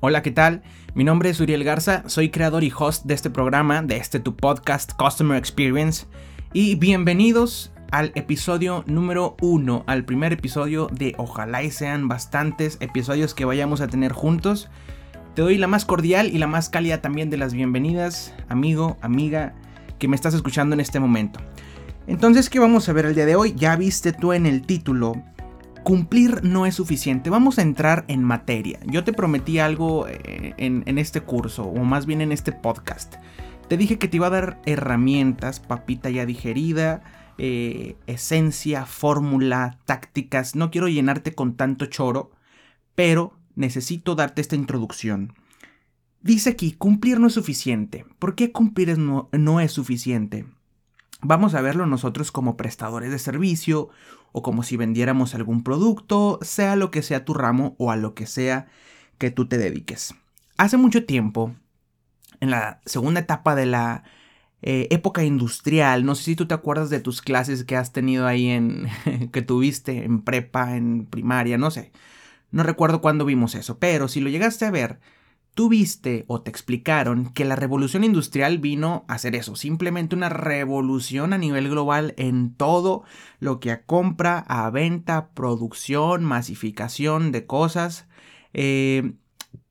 Hola, ¿qué tal? Mi nombre es Uriel Garza, soy creador y host de este programa, de este tu podcast Customer Experience. Y bienvenidos al episodio número uno, al primer episodio de ojalá y sean bastantes episodios que vayamos a tener juntos. Te doy la más cordial y la más cálida también de las bienvenidas, amigo, amiga, que me estás escuchando en este momento. Entonces, ¿qué vamos a ver el día de hoy? Ya viste tú en el título. Cumplir no es suficiente. Vamos a entrar en materia. Yo te prometí algo eh, en, este curso, o más bien en este podcast. Te dije que te iba a dar herramientas, papita ya digerida, eh, esencia, fórmula, tácticas. No quiero llenarte con tanto choro, pero necesito darte esta introducción. Dice aquí, cumplir no es suficiente. ¿Por qué cumplir no, no es suficiente? Vamos a verlo nosotros como prestadores de servicio o como si vendiéramos algún producto, sea lo que sea tu ramo o a lo que sea que tú te dediques. Hace mucho tiempo, en la segunda etapa de la eh, época industrial, no sé si tú te acuerdas de tus clases que has tenido ahí en, que tuviste en prepa, en primaria, no sé. No recuerdo cuándo vimos eso, pero si lo llegaste a ver, tú viste o te explicaron que la revolución industrial vino a hacer eso, simplemente una revolución a nivel global en todo lo que a compra, a venta, producción, masificación de cosas, eh,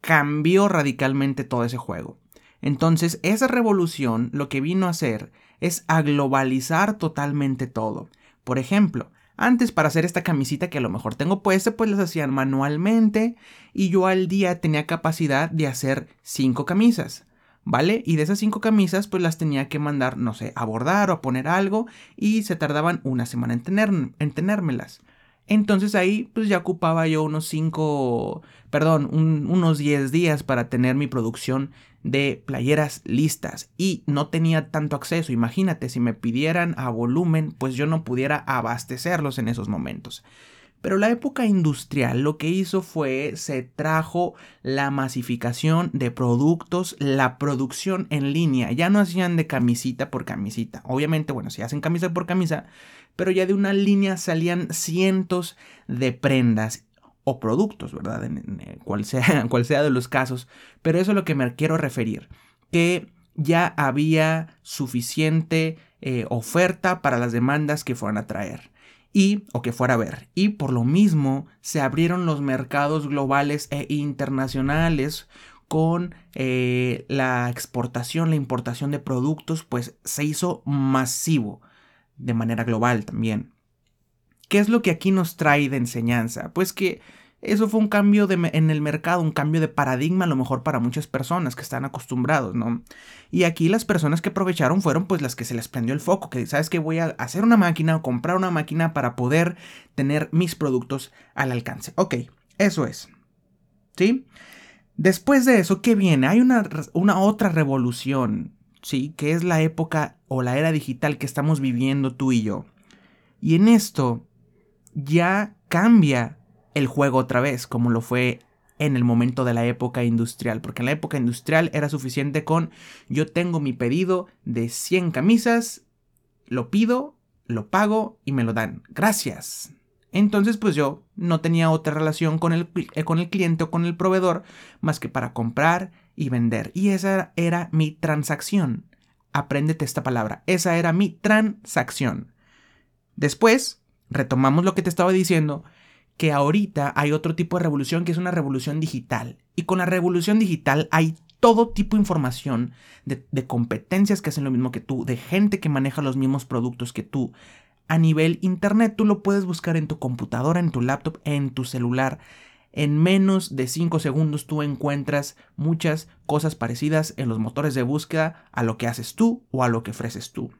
cambió radicalmente todo ese juego. Entonces, esa revolución lo que vino a hacer es a globalizar totalmente todo. Por ejemplo, antes para hacer esta camisita que a lo mejor tengo puesta, pues las hacían manualmente y yo al día tenía capacidad de hacer cinco camisas. ¿Vale? Y de esas cinco camisas pues las tenía que mandar, no sé, a bordar o a poner algo y se tardaban una semana en, tener, en tenérmelas. Entonces ahí pues ya ocupaba yo unos 5, perdón, unos 10 días para tener mi producción de playeras listas y no tenía tanto acceso. Imagínate, si me pidieran a volumen, pues yo no pudiera abastecerlos en esos momentos. Pero la época industrial lo que hizo fue se trajo la masificación de productos, la producción en línea. Ya no hacían de camisita por camisita. Obviamente, bueno, si hacen camisa por camisa, pero ya de una línea salían cientos de prendas o productos, ¿verdad? En, cual, sea, cual sea de los casos. Pero eso es lo que me quiero referir. Que ya había suficiente eh, oferta para las demandas que fueran a traer. Y, o que fuera a ver. Y por lo mismo se abrieron los mercados globales e internacionales con eh, la exportación, la importación de productos, pues se hizo masivo de manera global también. ¿Qué es lo que aquí nos trae de enseñanza? Pues que eso fue un cambio en el mercado, un cambio de paradigma a lo mejor para muchas personas que están acostumbrados, ¿no? Y aquí las personas que aprovecharon fueron pues las que se les prendió el foco, que sabes que voy a hacer una máquina o comprar una máquina para poder tener mis productos al alcance. Ok, eso es. ¿Sí? Después de eso, ¿qué viene? Hay una, una otra revolución, ¿sí? Que es la época o la era digital que estamos viviendo tú y yo. Y en esto ya cambia el juego otra vez, como lo fue en el momento de la época industrial, porque en la época industrial era suficiente con yo tengo mi pedido de 100 camisas, lo pido, lo pago y me lo dan. Gracias. Entonces pues yo no tenía otra relación con el, con el cliente o con el proveedor más que para comprar y vender. Y esa era mi transacción. Apréndete esta palabra. Esa era mi transacción. Después, retomamos lo que te estaba diciendo, que ahorita hay otro tipo de revolución que es una revolución digital. Y con la revolución digital hay todo tipo de información de, competencias que hacen lo mismo que tú, de gente que maneja los mismos productos que tú. A nivel internet tú lo puedes buscar en tu computadora, en tu laptop, en tu celular. En menos de 5 segundos tú encuentras muchas cosas parecidas en los motores de búsqueda a lo que haces tú o a lo que ofreces tú.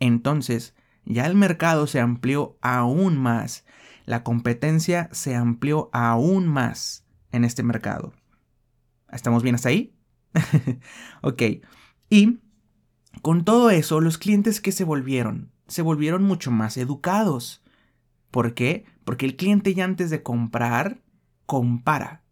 Entonces, ya el mercado se amplió aún más. La competencia se amplió aún más en este mercado. ¿Estamos bien hasta ahí? ok. Y con todo eso, los clientes que se volvieron, se volvieron mucho más educados. ¿Por qué? Porque el cliente ya antes de comprar, compara.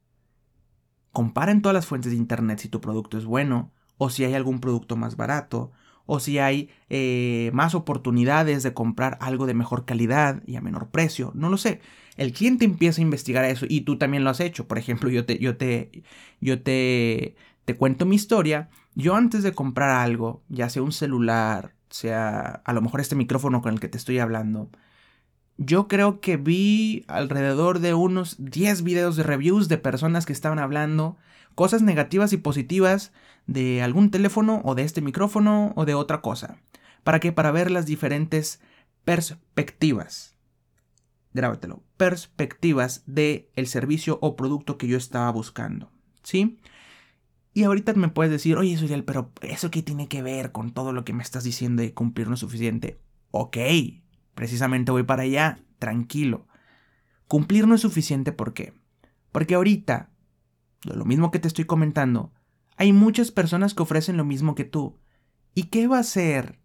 Compara en todas las fuentes de Internet si tu producto es bueno o si hay algún producto más barato o si hay eh, más oportunidades de comprar algo de mejor calidad y a menor precio, no lo sé. El cliente empieza a investigar eso y tú también lo has hecho. Por ejemplo, yo te, yo te, yo te, te cuento mi historia. Yo antes de comprar algo, ya sea un celular, sea a lo mejor este micrófono con el que te estoy hablando, yo creo que vi alrededor de unos 10 videos de reviews de personas que estaban hablando cosas negativas y positivas de algún teléfono o de este micrófono o de otra cosa. ¿Para qué? Para ver las diferentes perspectivas. Grábatelo. Perspectivas del el servicio o producto que yo estaba buscando. ¿Sí? Y ahorita me puedes decir, oye, Suriel, pero ¿eso qué tiene que ver con todo lo que me estás diciendo de cumplir no suficiente? Ok, precisamente voy para allá, tranquilo. Cumplir no es suficiente, ¿por qué? Porque ahorita, lo mismo que te estoy comentando, hay muchas personas que ofrecen lo mismo que tú. ¿Y qué va a hacer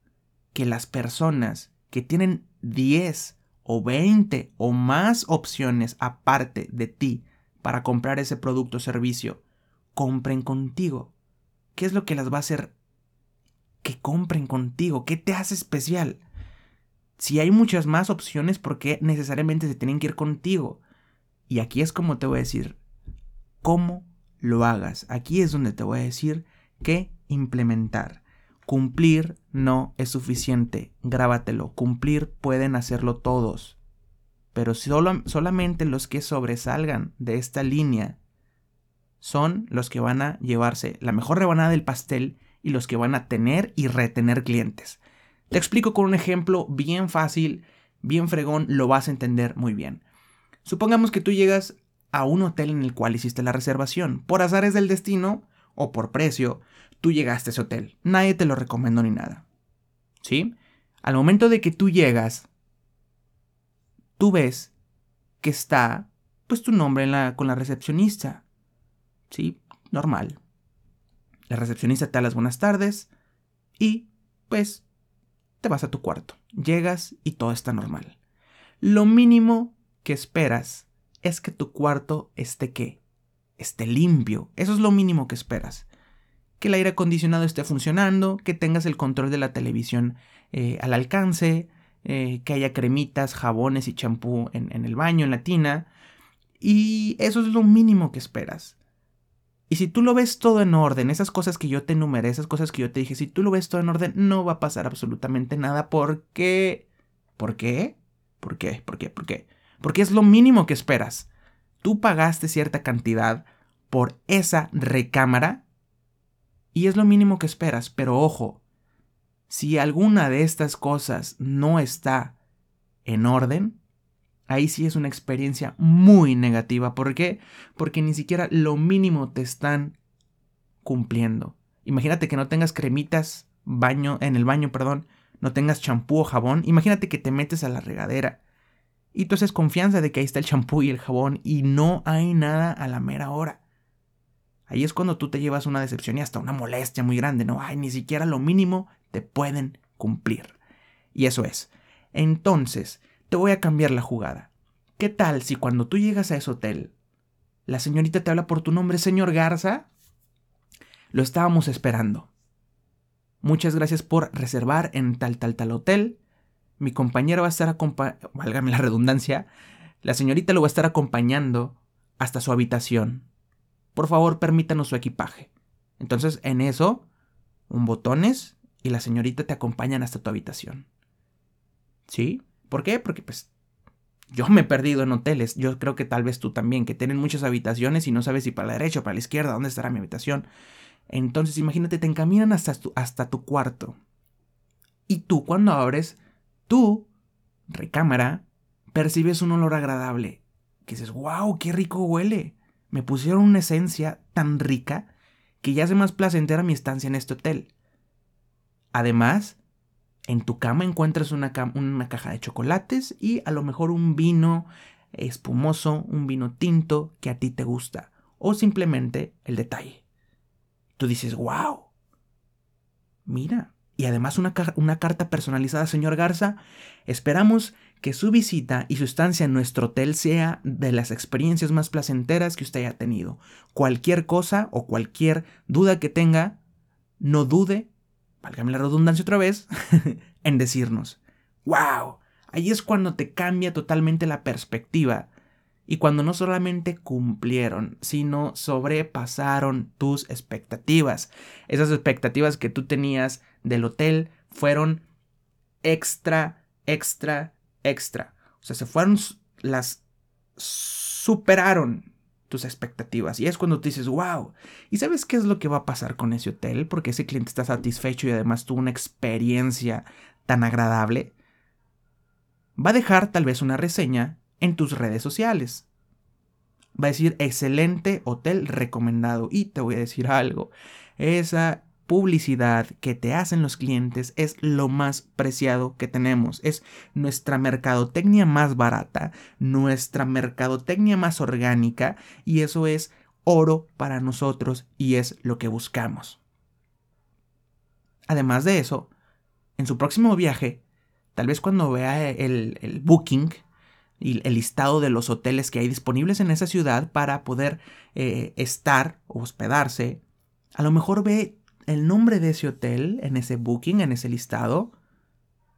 que las personas que tienen 10 o 20 o más opciones aparte de ti para comprar ese producto o servicio compren contigo? ¿Qué es lo que las va a hacer que compren contigo? ¿Qué te hace especial? Si hay muchas más opciones, ¿por qué necesariamente se tienen que ir contigo? Y aquí es como te voy a decir, cómo lo hagas. Aquí es donde te voy a decir qué implementar. Cumplir no es suficiente, grábatelo. Cumplir pueden hacerlo todos. Pero solo, solamente los que sobresalgan de esta línea son los que van a llevarse la mejor rebanada del pastel y los que van a tener y retener clientes. Te explico con un ejemplo bien fácil, bien fregón, lo vas a entender muy bien. Supongamos que tú llegas a un hotel en el cual hiciste la reservación. Por azares del destino o por precio, tú llegaste a ese hotel. Nadie te lo recomendó ni nada. ¿Sí? Al momento de que tú llegas, tú ves que está pues tu nombre con la recepcionista. ¿Sí? Normal. La recepcionista te da las buenas tardes y pues te vas a tu cuarto. Llegas y todo está normal. Lo mínimo que esperas es que tu cuarto esté qué? Esté limpio. Eso es lo mínimo que esperas. Que el aire acondicionado esté funcionando, que tengas el control de la televisión eh, al alcance, eh, que haya cremitas, jabones y champú en, en el baño, en la tina. Y eso es lo mínimo que esperas. Y si tú lo ves todo en orden, esas cosas que yo te enumeré, esas cosas que yo te dije, si tú lo ves todo en orden, no va a pasar absolutamente nada porque... ¿Por qué? ¿Por qué? ¿Por qué? ¿Por qué? Porque es lo mínimo que esperas. Tú pagaste cierta cantidad por esa recámara y es lo mínimo que esperas. Pero ojo, si alguna de estas cosas no está en orden, ahí sí es una experiencia muy negativa. ¿Por qué? Porque ni siquiera lo mínimo te están cumpliendo. Imagínate que no tengas cremitas baño en el baño, perdón, no tengas champú o jabón. Imagínate que te metes a la regadera y tú haces confianza de que ahí está el champú y el jabón y no hay nada a la mera hora. Ahí es cuando tú te llevas una decepción y hasta una molestia muy grande, ¿no? Ay, ni siquiera lo mínimo te pueden cumplir. Y eso es. Entonces, te voy a cambiar la jugada. ¿Qué tal si cuando tú llegas a ese hotel, la señorita te habla por tu nombre, señor Garza? Lo estábamos esperando. Muchas gracias por reservar en tal, tal, tal hotel. Mi compañera va a estar acompañando, válgame la redundancia, la señorita lo va a estar acompañando hasta su habitación. Por favor, permítanos su equipaje. Entonces, en eso, un botones y la señorita te acompañan hasta tu habitación. ¿Sí? ¿Por qué? Porque pues yo me he perdido en hoteles, yo creo que tal vez tú también, que tienen muchas habitaciones y no sabes si para la derecha o para la izquierda, dónde estará mi habitación. Entonces imagínate, te encaminan hasta tu, hasta tu cuarto. Y tú cuando abres tu recámara, percibes un olor agradable. Que dices, wow, qué rico huele. Me pusieron una esencia tan rica que ya hace más placentera mi estancia en este hotel. Además, en tu cama encuentras una, una caja de chocolates y a lo mejor un vino espumoso, un vino tinto que a ti te gusta, o simplemente el detalle. Tú dices, wow, mira, y además una, una, carta personalizada, señor Garza. Esperamos que su visita y su estancia en nuestro hotel sea de las experiencias más placenteras que usted haya tenido. Cualquier cosa o cualquier duda que tenga, no dude válgame la redundancia otra vez, en decirnos, wow, ahí es cuando te cambia totalmente la perspectiva Y cuando no solamente cumplieron, sino sobrepasaron tus expectativas. Esas expectativas que tú tenías del hotel fueron extra, extra, extra. O sea, se fueron, las superaron tus expectativas. Y es cuando te dices, wow. ¿Y sabes qué es lo que va a pasar con ese hotel? Porque ese cliente está satisfecho y además tuvo una experiencia tan agradable. Va a dejar tal vez una reseña en tus redes sociales. Va a decir excelente hotel recomendado. Y te voy a decir algo. Esa publicidad que te hacen los clientes es lo más preciado que tenemos. Es nuestra mercadotecnia más barata, nuestra mercadotecnia más orgánica y eso es oro para nosotros y es lo que buscamos. Además de eso, en su próximo viaje, tal vez cuando vea el, booking, y el listado de los hoteles que hay disponibles en esa ciudad para poder eh, estar o hospedarse, a lo mejor ve el nombre de ese hotel en ese booking, en ese listado,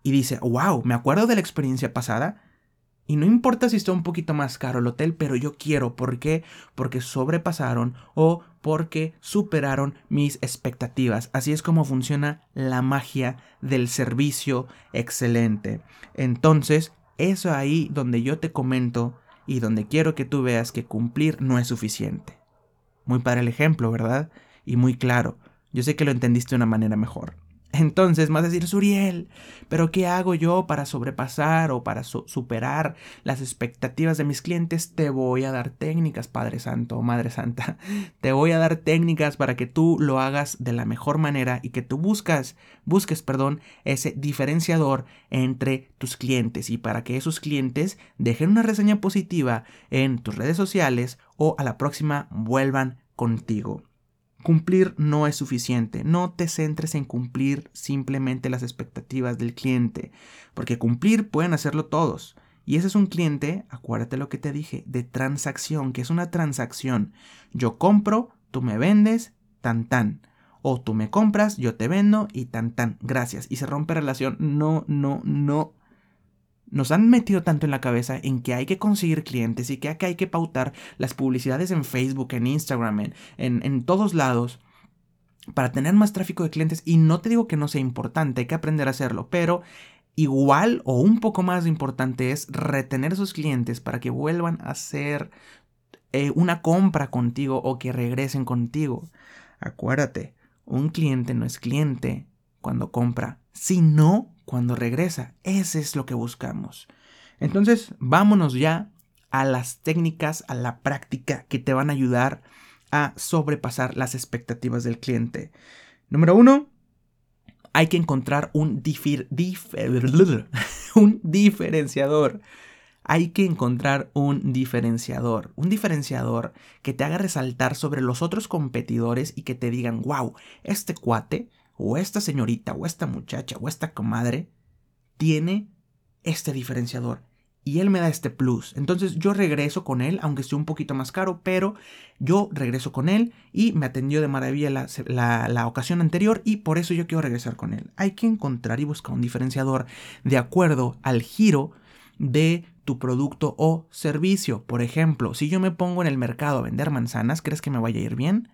y dice, wow, me acuerdo de la experiencia pasada, y no importa si está un poquito más caro el hotel, pero yo quiero. ¿Por qué? Porque sobrepasaron o porque superaron mis expectativas. Así es como funciona la magia del servicio excelente. Entonces, eso ahí donde yo te comento y donde quiero que tú veas que cumplir no es suficiente. Muy para el ejemplo, ¿verdad? Y muy claro. Yo sé que lo entendiste de una manera mejor. Entonces vas a decir, Suriel, pero ¿qué hago yo para sobrepasar o para superar las expectativas de mis clientes? Te voy a dar técnicas, Padre Santo o Madre Santa. Te voy a dar técnicas para que tú lo hagas de la mejor manera y que tú buscas, busques, perdón, ese diferenciador entre tus clientes y para que esos clientes dejen una reseña positiva en tus redes sociales o a la próxima vuelvan contigo. Cumplir no es suficiente. No te centres en cumplir simplemente las expectativas del cliente, porque cumplir pueden hacerlo todos. Y ese es un cliente, acuérdate lo que te dije, de transacción, que es una transacción. Yo compro, tú me vendes, tan tan. O tú me compras, yo te vendo y tan tan. Gracias. Y se rompe relación. No, no, no nos han metido tanto en la cabeza en que hay que conseguir clientes y que hay que pautar las publicidades en Facebook, en Instagram, en, en, todos lados para tener más tráfico de clientes. Y no te digo que no sea importante, hay que aprender a hacerlo, pero igual o un poco más importante es retener esos clientes para que vuelvan a hacer eh, una compra contigo o que regresen contigo. Acuérdate, un cliente no es cliente cuando compra, sino cuando regresa. Ese es lo que buscamos. Entonces, vámonos ya a las técnicas, a la práctica que te van a ayudar a sobrepasar las expectativas del cliente. Número uno, hay que encontrar un, un diferenciador. Hay que encontrar un diferenciador, un diferenciador que te haga resaltar sobre los otros competidores y que te digan, wow, este cuate o esta señorita, o esta muchacha, o esta comadre, tiene este diferenciador. Y él me da este plus. Entonces yo regreso con él, aunque esté un poquito más caro, pero yo regreso con él y me atendió de maravilla la, la, ocasión anterior y por eso yo quiero regresar con él. Hay que encontrar y buscar un diferenciador de acuerdo al giro de tu producto o servicio. Por ejemplo, si yo me pongo en el mercado a vender manzanas, ¿crees que me vaya a ir bien?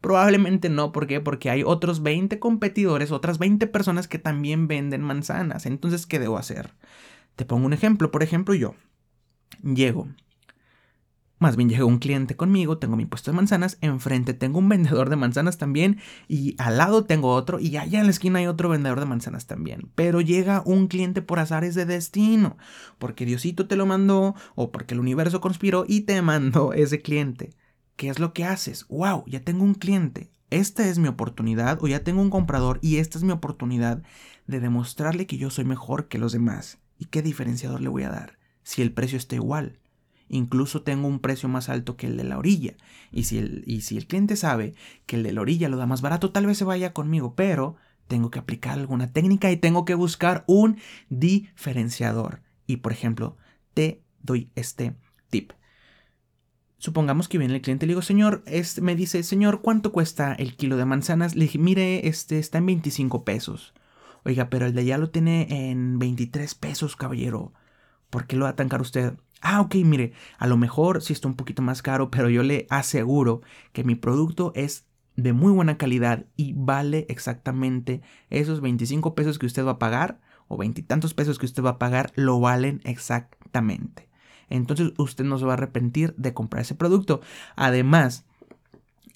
Probablemente no, ¿por qué? Porque hay otros 20 competidores, otras 20 personas que también venden manzanas. Entonces, ¿qué debo hacer? Te pongo un ejemplo. Por ejemplo, yo llego. Más bien llega un cliente conmigo, tengo mi puesto de manzanas, enfrente tengo un vendedor de manzanas también y al lado tengo otro y allá en la esquina hay otro vendedor de manzanas también. Pero llega un cliente por azares de destino, porque Diosito te lo mandó o porque el universo conspiró y te mandó ese cliente. ¿Qué es lo que haces? ¡Wow! Ya tengo un cliente. Esta es mi oportunidad o ya tengo un comprador y esta es mi oportunidad de demostrarle que yo soy mejor que los demás. ¿Y qué diferenciador le voy a dar? Si el precio está igual. Incluso tengo un precio más alto que el de la orilla. Y si el, y si el cliente sabe que el de la orilla lo da más barato, tal vez se vaya conmigo. Pero tengo que aplicar alguna técnica y tengo que buscar un diferenciador. Y por ejemplo, te doy este tip. Supongamos que viene el cliente y le digo, señor, este, me dice, señor, ¿cuánto cuesta el kilo de manzanas? Le dije, mire, este está en 25 pesos. Oiga, pero el de allá lo tiene en 23 pesos, caballero. ¿Por qué lo va a tan caro usted? Ah, ok, mire, a lo mejor sí está un poquito más caro, pero yo le aseguro que mi producto es de muy buena calidad y vale exactamente esos 25 pesos que usted va a pagar o veintitantos pesos que usted va a pagar, lo valen exactamente. Entonces usted no se va a arrepentir de comprar ese producto. Además,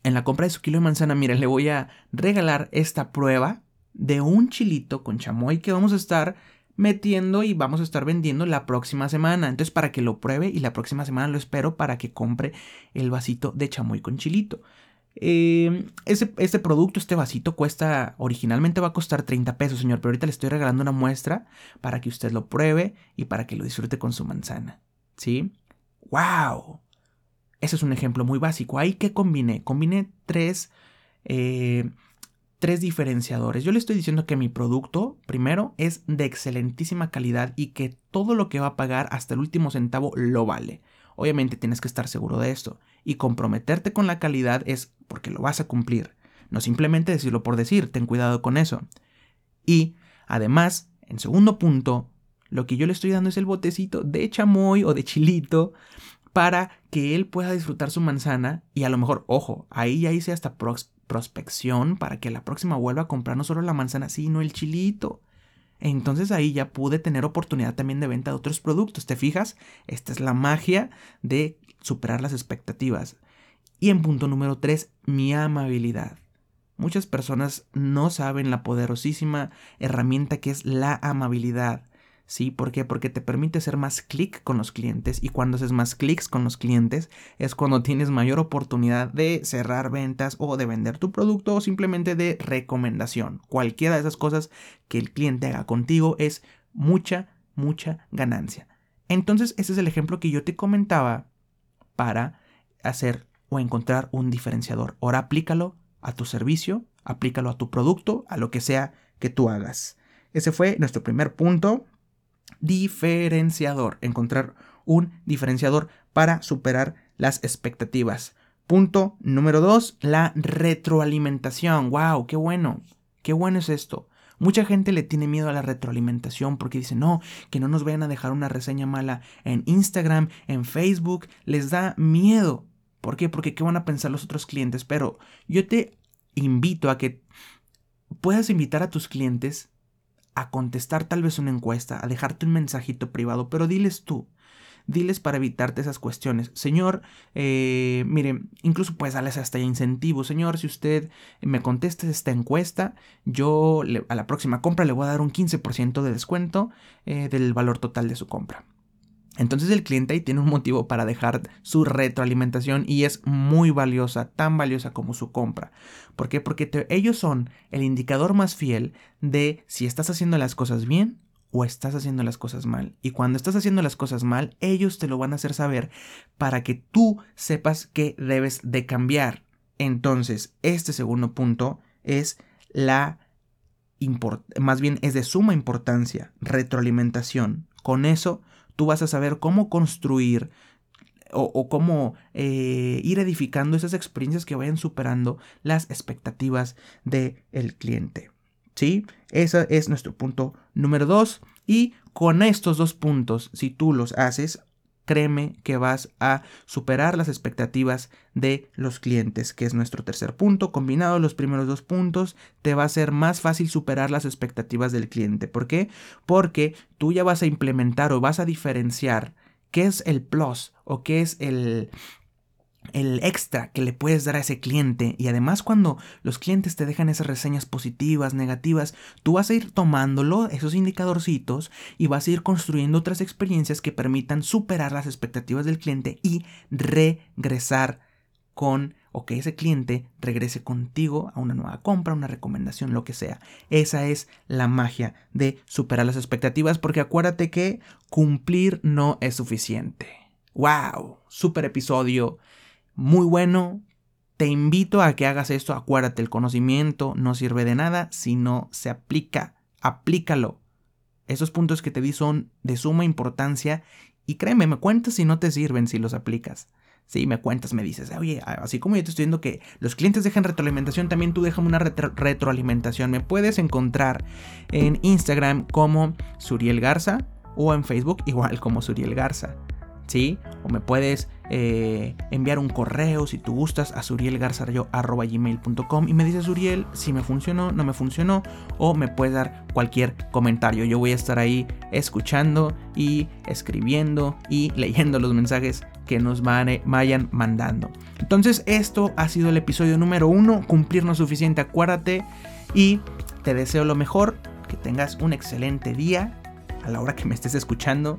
en la compra de su kilo de manzana, mire, le voy a regalar esta prueba de un chilito con chamoy que vamos a estar metiendo y vamos a estar vendiendo la próxima semana. Entonces, para que lo pruebe y la próxima semana lo espero para que compre el vasito de chamoy con chilito. Eh, este producto, este vasito cuesta, originalmente va a costar 30 pesos, señor, pero ahorita le estoy regalando una muestra para que usted lo pruebe y para que lo disfrute con su manzana. ¿Sí? ¡Wow! Ese es un ejemplo muy básico. Ahí que combiné, combiné tres eh, tres diferenciadores. Yo le estoy diciendo que mi producto, primero, es de excelentísima calidad y que todo lo que va a pagar hasta el último centavo lo vale. Obviamente tienes que estar seguro de esto. Y comprometerte con la calidad es porque lo vas a cumplir. No simplemente decirlo por decir, ten cuidado con eso. Y, además, en segundo punto, lo que yo le estoy dando es el botecito de chamoy o de chilito para que él pueda disfrutar su manzana y a lo mejor, ojo, ahí ya hice hasta prospección para que la próxima vuelva a comprar no solo la manzana, sino el chilito. Entonces ahí ya pude tener oportunidad también de venta de otros productos. ¿Te fijas? Esta es la magia de superar las expectativas. Y en punto número 3, mi amabilidad. Muchas personas no saben la poderosísima herramienta que es la amabilidad. ¿Sí? ¿Por qué? Porque te permite hacer más clic con los clientes y cuando haces más clics con los clientes es cuando tienes mayor oportunidad de cerrar ventas o de vender tu producto o simplemente de recomendación. Cualquiera de esas cosas que el cliente haga contigo es mucha, mucha ganancia. Entonces ese es el ejemplo que yo te comentaba para hacer o encontrar un diferenciador. Ahora aplícalo a tu servicio, aplícalo a tu producto, a lo que sea que tú hagas. Ese fue nuestro primer punto diferenciador, encontrar un diferenciador para superar las expectativas. Punto número dos, la retroalimentación. ¡Wow! ¡Qué bueno! ¡Qué bueno es esto! Mucha gente le tiene miedo a la retroalimentación porque dice, no, que no nos vayan a dejar una reseña mala en Instagram, en Facebook, les da miedo. ¿Por qué? Porque qué van a pensar los otros clientes. Pero yo te invito a que puedas invitar a tus clientes a contestar tal vez una encuesta, a dejarte un mensajito privado, pero diles tú. Diles para evitarte esas cuestiones. Señor, eh, mire, incluso puedes darles hasta incentivo. Señor, si usted me contesta esta encuesta, yo a la próxima compra le voy a dar un 15% de descuento eh, del valor total de su compra. Entonces el cliente ahí tiene un motivo para dejar su retroalimentación y es muy valiosa, tan valiosa como su compra. ¿Por qué? Porque ellos son el indicador más fiel de si estás haciendo las cosas bien o estás haciendo las cosas mal. Y cuando estás haciendo las cosas mal, ellos te lo van a hacer saber para que tú sepas que debes de cambiar. Entonces, este segundo punto es la más bien es de suma importancia, retroalimentación. Con eso tú vas a saber cómo construir o, cómo eh, ir edificando esas experiencias que vayan superando las expectativas del cliente. ¿Sí? Ese es nuestro punto número dos. Y con estos dos puntos, si tú los haces, créeme que vas a superar las expectativas de los clientes, que es nuestro tercer punto. Combinado los primeros dos puntos, te va a ser más fácil superar las expectativas del cliente. ¿Por qué? Porque tú ya vas a implementar o vas a diferenciar qué es el plus o qué es el, el extra que le puedes dar a ese cliente y además cuando los clientes te dejan esas reseñas positivas, negativas, tú vas a ir tomándolo, esos indicadorcitos y vas a ir construyendo otras experiencias que permitan superar las expectativas del cliente y regresar con o que ese cliente regrese contigo a una nueva compra, una recomendación, lo que sea. Esa es la magia de superar las expectativas porque acuérdate que cumplir no es suficiente. ¡Wow! Super episodio muy bueno. Te invito a que hagas esto. Acuérdate, el conocimiento no sirve de nada si no se aplica. Aplícalo. Esos puntos que te di son de suma importancia y créeme, me cuentas si no te sirven si los aplicas. Sí, me cuentas, me dices, oye, así como yo te estoy diciendo que los clientes dejan retroalimentación, también tú déjame una retroalimentación. Me puedes encontrar en Instagram como Suriel Garza o en Facebook igual como Suriel Garza. O me puedes eh, enviar un correo si tú gustas a surielgarzarayo.gmail.com y me dices Uriel si me funcionó, no me funcionó o me puedes dar cualquier comentario. Yo voy a estar ahí escuchando y escribiendo y leyendo los mensajes que nos vayan mandando. Entonces esto ha sido el episodio número uno, cumplirnos suficiente, acuérdate y te deseo lo mejor, que tengas un excelente día a la hora que me estés escuchando